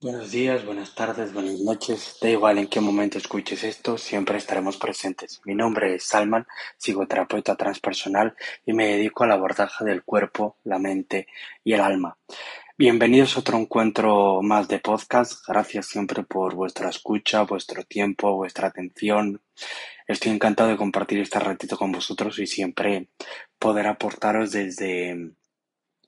Buenos días, buenas tardes, buenas noches. Da igual en qué momento escuches esto, siempre estaremos presentes. Mi nombre es Salman, psicoterapeuta transpersonal y me dedico al abordaje del cuerpo, la mente y el alma. Bienvenidos a otro encuentro más de podcast. Gracias siempre por vuestra escucha, vuestro tiempo, vuestra atención. Estoy encantado de compartir este ratito con vosotros y siempre poder aportaros desde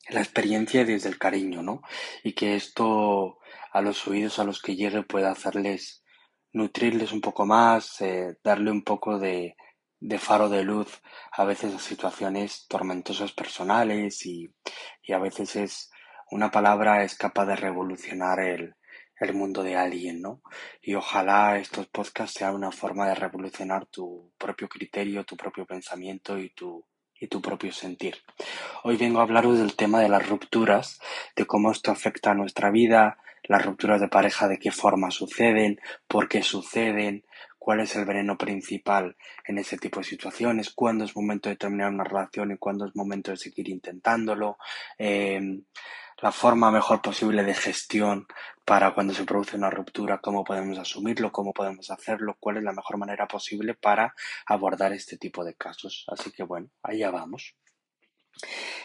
la experiencia desde el cariño, ¿no? Y que esto a los oídos a los que llegue pueda hacerles, nutrirles un poco más, eh, darle un poco de, de, faro de luz a veces a situaciones tormentosas personales y, y, a veces es una palabra es capaz de revolucionar el, el mundo de alguien, ¿no? Y ojalá estos podcasts sean una forma de revolucionar tu propio criterio, tu propio pensamiento y tu, y tu propio sentir. Hoy vengo a hablaros del tema de las rupturas, de cómo esto afecta a nuestra vida, las rupturas de pareja, de qué forma suceden, por qué suceden, cuál es el veneno principal en ese tipo de situaciones, cuándo es momento de terminar una relación y cuándo es momento de seguir intentándolo, eh, la forma mejor posible de gestión para cuando se produce una ruptura, cómo podemos asumirlo, cómo podemos hacerlo, cuál es la mejor manera posible para abordar este tipo de casos. Así que bueno, allá vamos.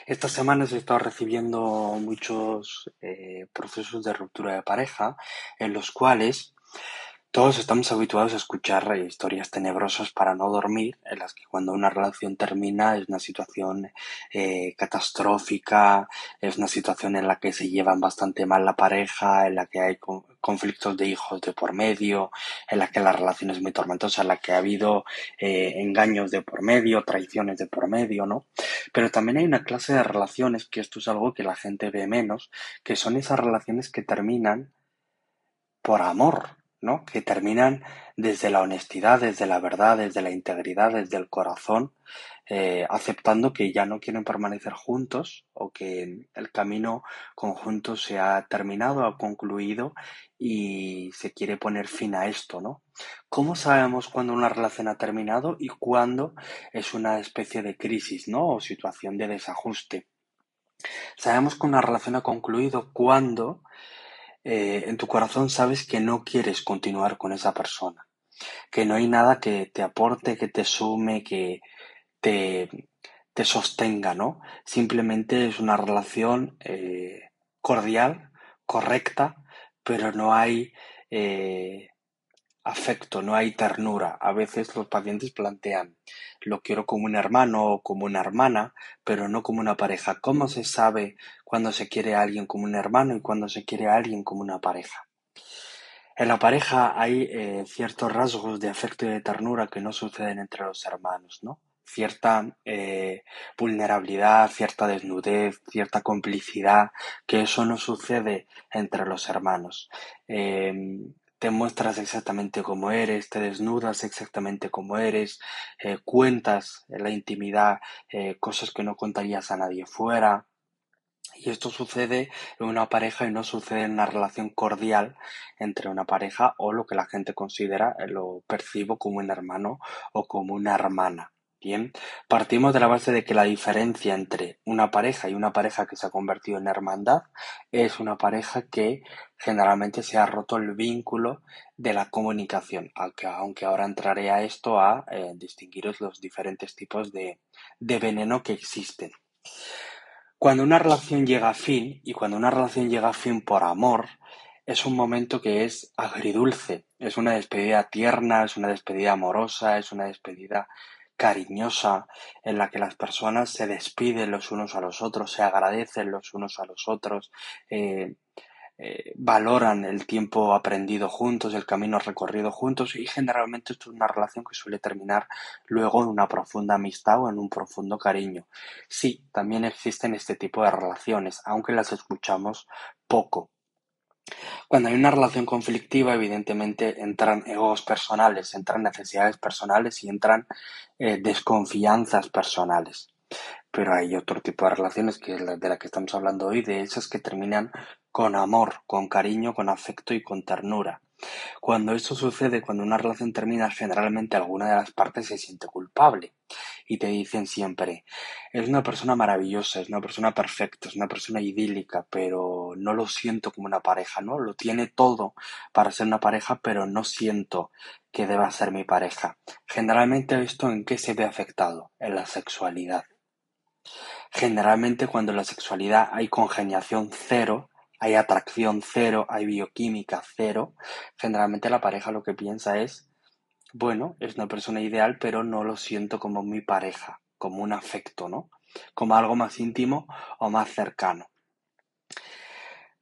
Estas semanas he estado recibiendo muchos eh, procesos de ruptura de pareja en los cuales todos estamos habituados a escuchar historias tenebrosas para no dormir, en las que cuando una relación termina es una situación eh, catastrófica, es una situación en la que se llevan bastante mal la pareja, en la que hay conflictos de hijos de por medio, en la que la relación es muy tormentosa, en la que ha habido eh, engaños de por medio, traiciones de por medio, ¿no? Pero también hay una clase de relaciones, que esto es algo que la gente ve menos, que son esas relaciones que terminan por amor, que terminan desde la honestidad, desde la verdad, desde la integridad, desde el corazón, eh, aceptando que ya no quieren permanecer juntos o que el camino conjunto se ha terminado, ha concluido y se quiere poner fin a esto, ¿no? ¿Cómo sabemos cuándo una relación ha terminado y cuándo es una especie de crisis, ¿no? O situación de desajuste. Sabemos que una relación ha concluido cuando eh, en tu corazón sabes que no quieres continuar con esa persona, que no hay nada que te aporte, que te sume, que te, te sostenga, ¿no? Simplemente es una relación eh, cordial, correcta, pero no hay eh, afecto, no hay ternura. A veces los pacientes plantean, lo quiero como un hermano o como una hermana, pero no como una pareja. ¿Cómo se sabe cuando se quiere a alguien como un hermano y cuando se quiere a alguien como una pareja? En la pareja hay eh, ciertos rasgos de afecto y de ternura que no suceden entre los hermanos, ¿no? Cierta eh, vulnerabilidad, cierta desnudez, cierta complicidad, que eso no sucede entre los hermanos. Em, te muestras exactamente como eres, te desnudas exactamente como eres, eh, cuentas en la intimidad eh, cosas que no contarías a nadie fuera. Y esto sucede en una pareja y no sucede en una relación cordial entre una pareja o lo que la gente considera, eh, lo percibo como un hermano o como una hermana. Bien, partimos de la base de que la diferencia entre una pareja y una pareja que se ha convertido en hermandad es una pareja que generalmente se ha roto el vínculo de la comunicación, aunque, ahora entraré a esto a eh, distinguiros los diferentes tipos de, de veneno que existen. Cuando una relación llega a fin, y cuando una relación llega a fin por amor, es un momento que es agridulce, es una despedida tierna, es una despedida amorosa, es una despedida cariñosa en la que las personas se despiden los unos a los otros, se agradecen los unos a los otros, eh, eh, valoran el tiempo aprendido juntos, el camino recorrido juntos y generalmente esto es una relación que suele terminar luego en una profunda amistad o en un profundo cariño. Sí, también existen este tipo de relaciones, aunque las escuchamos poco. Cuando hay una relación conflictiva, evidentemente entran egos personales, entran necesidades personales y entran eh, desconfianzas personales. Pero hay otro tipo de relaciones, que es la de la que estamos hablando hoy, de esas que terminan con amor, con cariño, con afecto y con ternura. Cuando esto sucede, cuando una relación termina, generalmente alguna de las partes se siente culpable y te dicen siempre, es una persona maravillosa, es una persona perfecta, es una persona idílica, pero no lo siento como una pareja, ¿no? Lo tiene todo para ser una pareja, pero no siento que deba ser mi pareja. Generalmente esto en qué se ve afectado? En la sexualidad. Generalmente cuando en la sexualidad hay congeniación cero, hay atracción cero, hay bioquímica cero, generalmente la pareja lo que piensa es, bueno, es una persona ideal, pero no lo siento como mi pareja, como un afecto, ¿no? Como algo más íntimo o más cercano.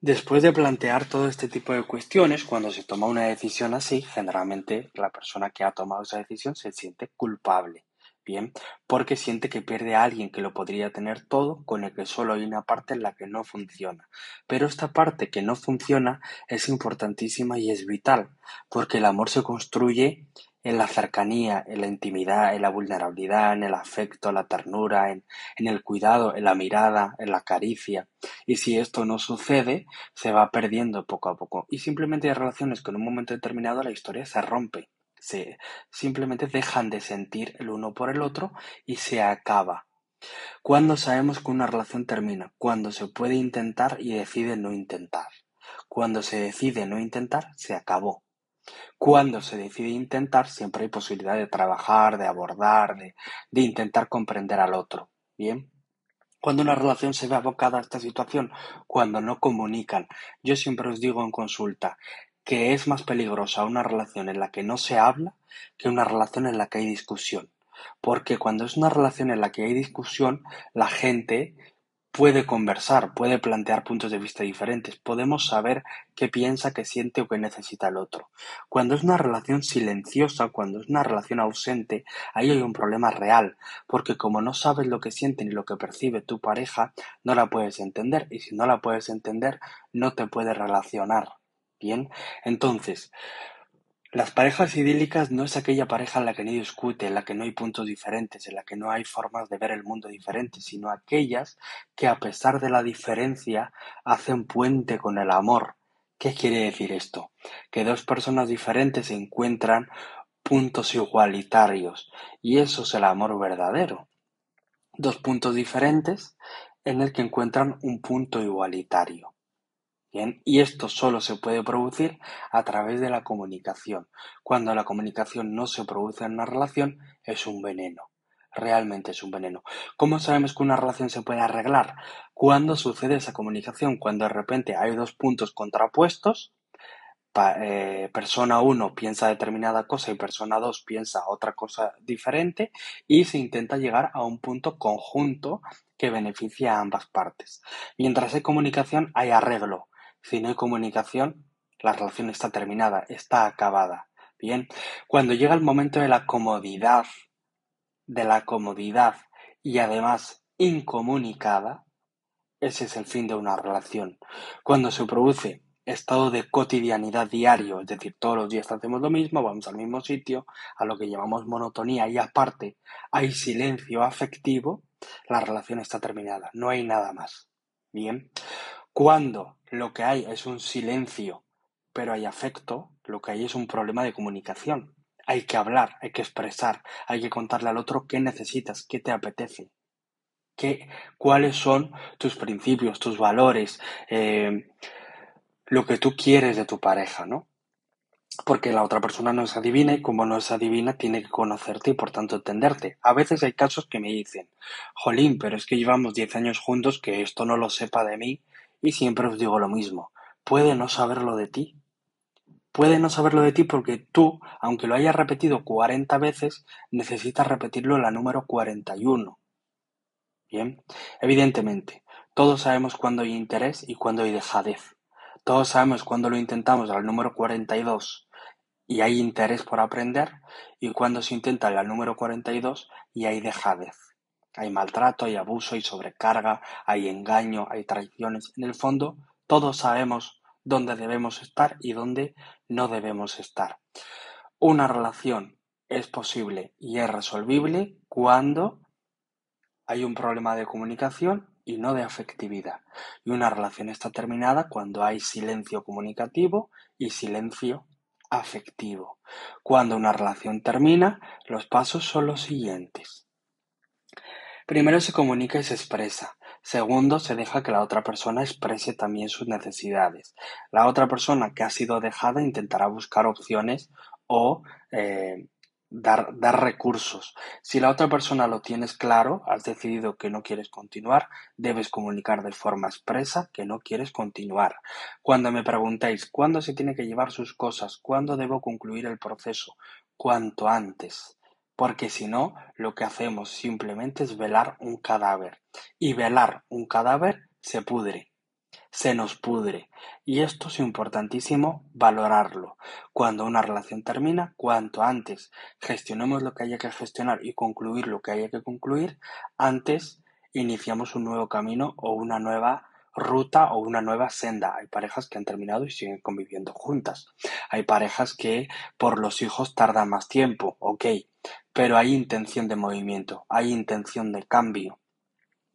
Después de plantear todo este tipo de cuestiones, cuando se toma una decisión así, generalmente la persona que ha tomado esa decisión se siente culpable. Bien, porque siente que pierde a alguien que lo podría tener todo, con el que solo hay una parte en la que no funciona. Pero esta parte que no funciona es importantísima y es vital, porque el amor se construye en la cercanía, en la intimidad, en la vulnerabilidad, en el afecto, la ternura, en, en, el cuidado, en la mirada, en la caricia. Y si esto no sucede, se va perdiendo poco a poco. Y simplemente hay relaciones que en un momento determinado la historia se rompe se simplemente dejan de sentir el uno por el otro y se acaba. ¿Cuándo sabemos que una relación termina? Cuando se puede intentar y decide no intentar. Cuando se decide no intentar, se acabó. Cuando se decide intentar, siempre hay posibilidad de trabajar, de abordar, de, de intentar comprender al otro. Bien. Cuando una relación se ve abocada a esta situación, cuando no comunican. Yo siempre os digo en consulta, que es más peligrosa una relación en la que no se habla que una relación en la que hay discusión. Porque cuando es una relación en la que hay discusión, la gente puede conversar, puede plantear puntos de vista diferentes, podemos saber qué piensa, qué siente o qué necesita el otro. Cuando es una relación silenciosa, cuando es una relación ausente, ahí hay un problema real, porque como no sabes lo que siente ni lo que percibe tu pareja, no la puedes entender y si no la puedes entender, no te puedes relacionar. Bien, entonces, las parejas idílicas no es aquella pareja en la que no discute, en la que no hay puntos diferentes, en la que no hay formas de ver el mundo diferentes, sino aquellas que a pesar de la diferencia hacen puente con el amor. ¿Qué quiere decir esto? Que dos personas diferentes encuentran puntos igualitarios y eso es el amor verdadero. Dos puntos diferentes en el que encuentran un punto igualitario y esto solo se puede producir a través de la comunicación. Cuando la comunicación no se produce en una relación, es un veneno. Realmente es un veneno. ¿Cómo sabemos que una relación se puede arreglar? Cuando sucede esa comunicación, cuando de repente hay dos puntos contrapuestos, eh, persona 1 piensa determinada cosa y persona 2 piensa otra cosa diferente y se intenta llegar a un punto conjunto que beneficia a ambas partes. Mientras hay comunicación hay arreglo, si no hay comunicación, la relación está terminada, está acabada. Bien, cuando llega el momento de la comodidad, de la comodidad y además incomunicada, ese es el fin de una relación. Cuando se produce estado de cotidianidad diario, es decir, todos los días hacemos lo mismo, vamos al mismo sitio, a lo que llamamos monotonía y aparte hay silencio afectivo, la relación está terminada, no hay nada más. Bien, cuando lo que hay es un silencio, pero hay afecto, lo que hay es un problema de comunicación. Hay que hablar, hay que expresar, hay que contarle al otro qué necesitas, qué te apetece, qué, cuáles son tus principios, tus valores, eh, lo que tú quieres de tu pareja, ¿no? Porque la otra persona no es adivina y como no es adivina tiene que conocerte y por tanto entenderte. A veces hay casos que me dicen, Jolín, pero es que llevamos 10 años juntos, que esto no lo sepa de mí y siempre os digo lo mismo, puede no saberlo de ti. Puede no saberlo de ti porque tú, aunque lo hayas repetido 40 veces, necesitas repetirlo la número 41. Bien, evidentemente, todos sabemos cuándo hay interés y cuándo hay dejadez. Todos sabemos cuándo lo intentamos al número 42 y hay interés por aprender y cuando se intenta al número 42 y hay dejadez. Hay maltrato, hay abuso, hay sobrecarga, hay engaño, hay traiciones. En el fondo, todos sabemos dónde debemos estar y dónde no debemos estar. Una relación es posible y es resolvible cuando hay un problema de comunicación y no de afectividad. Y una relación está terminada cuando hay silencio comunicativo y silencio afectivo. Cuando una relación termina, los pasos son los siguientes. Primero se comunica y se expresa. Segundo, se deja que la otra persona exprese también sus necesidades. La otra persona que ha sido dejada intentará buscar opciones o eh, dar, dar recursos. Si la otra persona lo tienes claro, has decidido que no quieres continuar, debes comunicar de forma expresa que no quieres continuar. Cuando me preguntáis cuándo se tiene que llevar sus cosas, cuándo debo concluir el proceso, cuanto antes. Porque si no, lo que hacemos simplemente es velar un cadáver. Y velar un cadáver se pudre se nos pudre. Y esto es importantísimo valorarlo. Cuando una relación termina, cuanto antes gestionemos lo que haya que gestionar y concluir lo que haya que concluir, antes iniciamos un nuevo camino o una nueva ruta o una nueva senda. Hay parejas que han terminado y siguen conviviendo juntas. Hay parejas que por los hijos tardan más tiempo, ok, pero hay intención de movimiento, hay intención de cambio.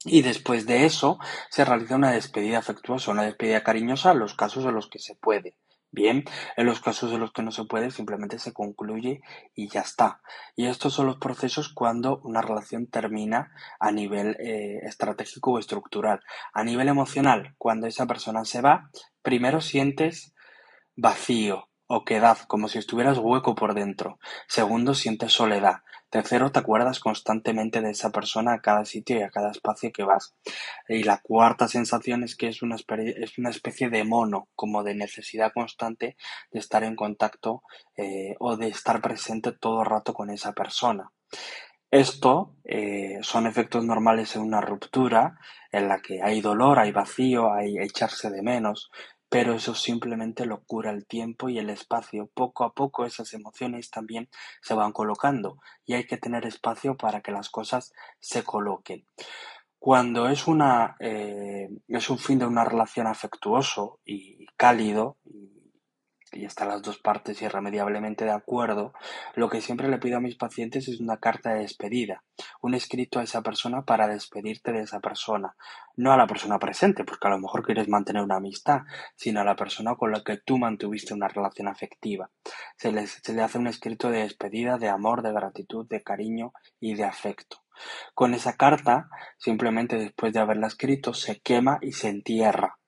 Y después de eso se realiza una despedida afectuosa, una despedida cariñosa los casos en los que se puede. Bien, en los casos en los que no se puede simplemente se concluye y ya está. Y estos son los procesos cuando una relación termina a nivel eh, estratégico o estructural. A nivel emocional, cuando esa persona se va, primero sientes vacío, o quedad como si estuvieras hueco por dentro. Segundo, sientes soledad. Tercero, te acuerdas constantemente de esa persona a cada sitio y a cada espacio que vas. Y la cuarta sensación es que es una, es una especie de mono, como de necesidad constante de estar en contacto eh, o de estar presente todo el rato con esa persona. Esto eh, son efectos normales en una ruptura en la que hay dolor, hay vacío, hay echarse de menos, pero eso simplemente lo cura el tiempo y el espacio. Poco a poco esas emociones también se van colocando y hay que tener espacio para que las cosas se coloquen. Cuando es una eh, es un fin de una relación afectuoso y cálido están las dos partes irremediablemente de acuerdo, lo que siempre le pido a mis pacientes es una carta de despedida, un escrito a esa persona para despedirte de esa persona, no a la persona presente, porque a lo mejor quieres mantener una amistad, sino a la persona con la que tú mantuviste una relación afectiva. Se, se le hace un escrito de despedida, de amor, de gratitud, de cariño y de afecto. Con esa carta, simplemente después de haberla escrito, se quema y se entierra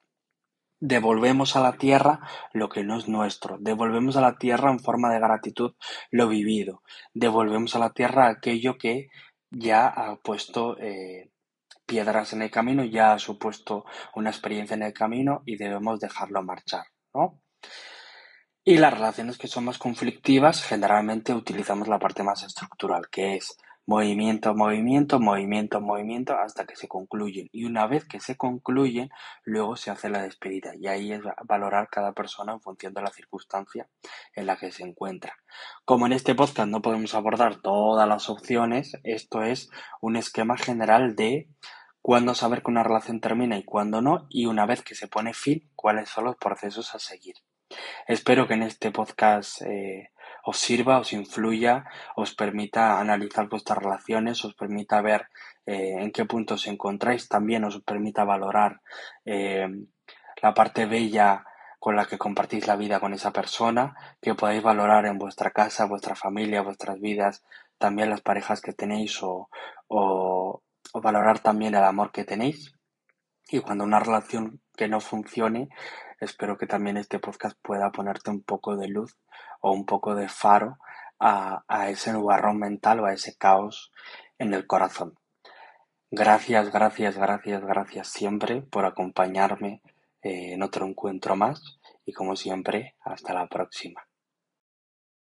Devolvemos a la tierra lo que no es nuestro, devolvemos a la tierra en forma de gratitud lo vivido, devolvemos a la tierra aquello que ya ha puesto eh, piedras en el camino, ya ha supuesto una experiencia en el camino y debemos dejarlo marchar, ¿no? Y las relaciones que son más conflictivas, generalmente utilizamos la parte más estructural, que es movimiento, movimiento, movimiento, movimiento, hasta que se concluyen. Y una vez que se concluyen, luego se hace la despedida. Y ahí es valorar cada persona en función de la circunstancia en la que se encuentra. Como en este podcast no podemos abordar todas las opciones, esto es un esquema general de cuándo saber que una relación termina y cuándo no, y una vez que se pone fin, cuáles son los procesos a seguir. Espero que en este podcast eh, os sirva, os influya, os permita analizar vuestras relaciones, os permita ver eh, en qué punto os encontráis, también os permita valorar eh, la parte bella con la que compartís la vida con esa persona, que podáis valorar en vuestra casa, vuestra familia, vuestras vidas, también las parejas que tenéis o, o valorar también el amor que tenéis. Y cuando una relación que no funcione, espero que también este podcast pueda ponerte un poco de luz o un poco de faro a, ese nubarrón mental o a ese caos en el corazón. Gracias, gracias, gracias, gracias siempre por acompañarme eh, en otro encuentro más y como siempre, hasta la próxima.